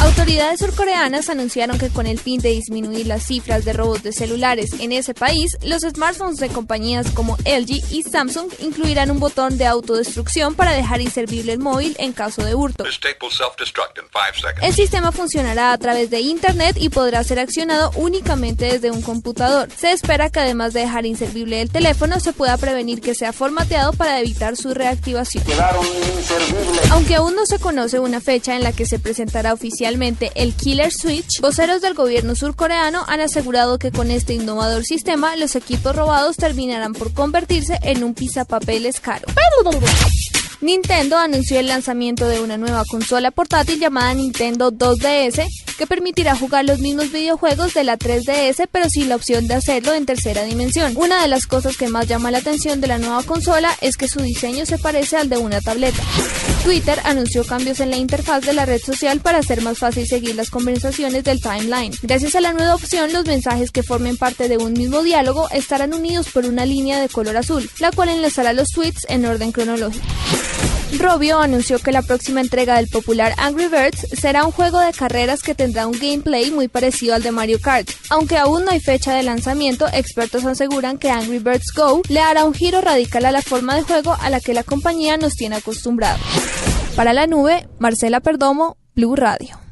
Autoridades surcoreanas anunciaron que con el fin de disminuir las cifras de robos de celulares en ese país, los smartphones de compañías como LG y Samsung incluirán un botón de autodestrucción para dejar inservible el móvil en caso de hurto. El sistema funcionará a través de Internet y podrá ser accionado únicamente desde un computador. Se espera que además de dejar inservible el teléfono, se pueda prevenir que sea formateado para evitar su reactivación. Aunque aún no se conoce una fecha en la que se presentará oficialmente el Killer Switch, voceros del gobierno surcoreano han asegurado que con este innovador sistema los equipos robados terminarán por convertirse en un pisapapeles caro. Nintendo anunció el lanzamiento de una nueva consola portátil llamada Nintendo 2DS que permitirá jugar los mismos videojuegos de la 3DS pero sin la opción de hacerlo en tercera dimensión. Una de las cosas que más llama la atención de la nueva consola es que su diseño se parece al de una tableta. Twitter anunció cambios en la interfaz de la red social para hacer más fácil seguir las conversaciones del timeline. Gracias a la nueva opción, los mensajes que formen parte de un mismo diálogo estarán unidos por una línea de color azul, la cual enlazará los tweets en orden cronológico. Robio anunció que la próxima entrega del popular Angry Birds será un juego de carreras que tendrá un gameplay muy parecido al de Mario Kart. Aunque aún no hay fecha de lanzamiento, expertos aseguran que Angry Birds Go le hará un giro radical a la forma de juego a la que la compañía nos tiene acostumbrados. Para la nube, Marcela Perdomo, Blue Radio.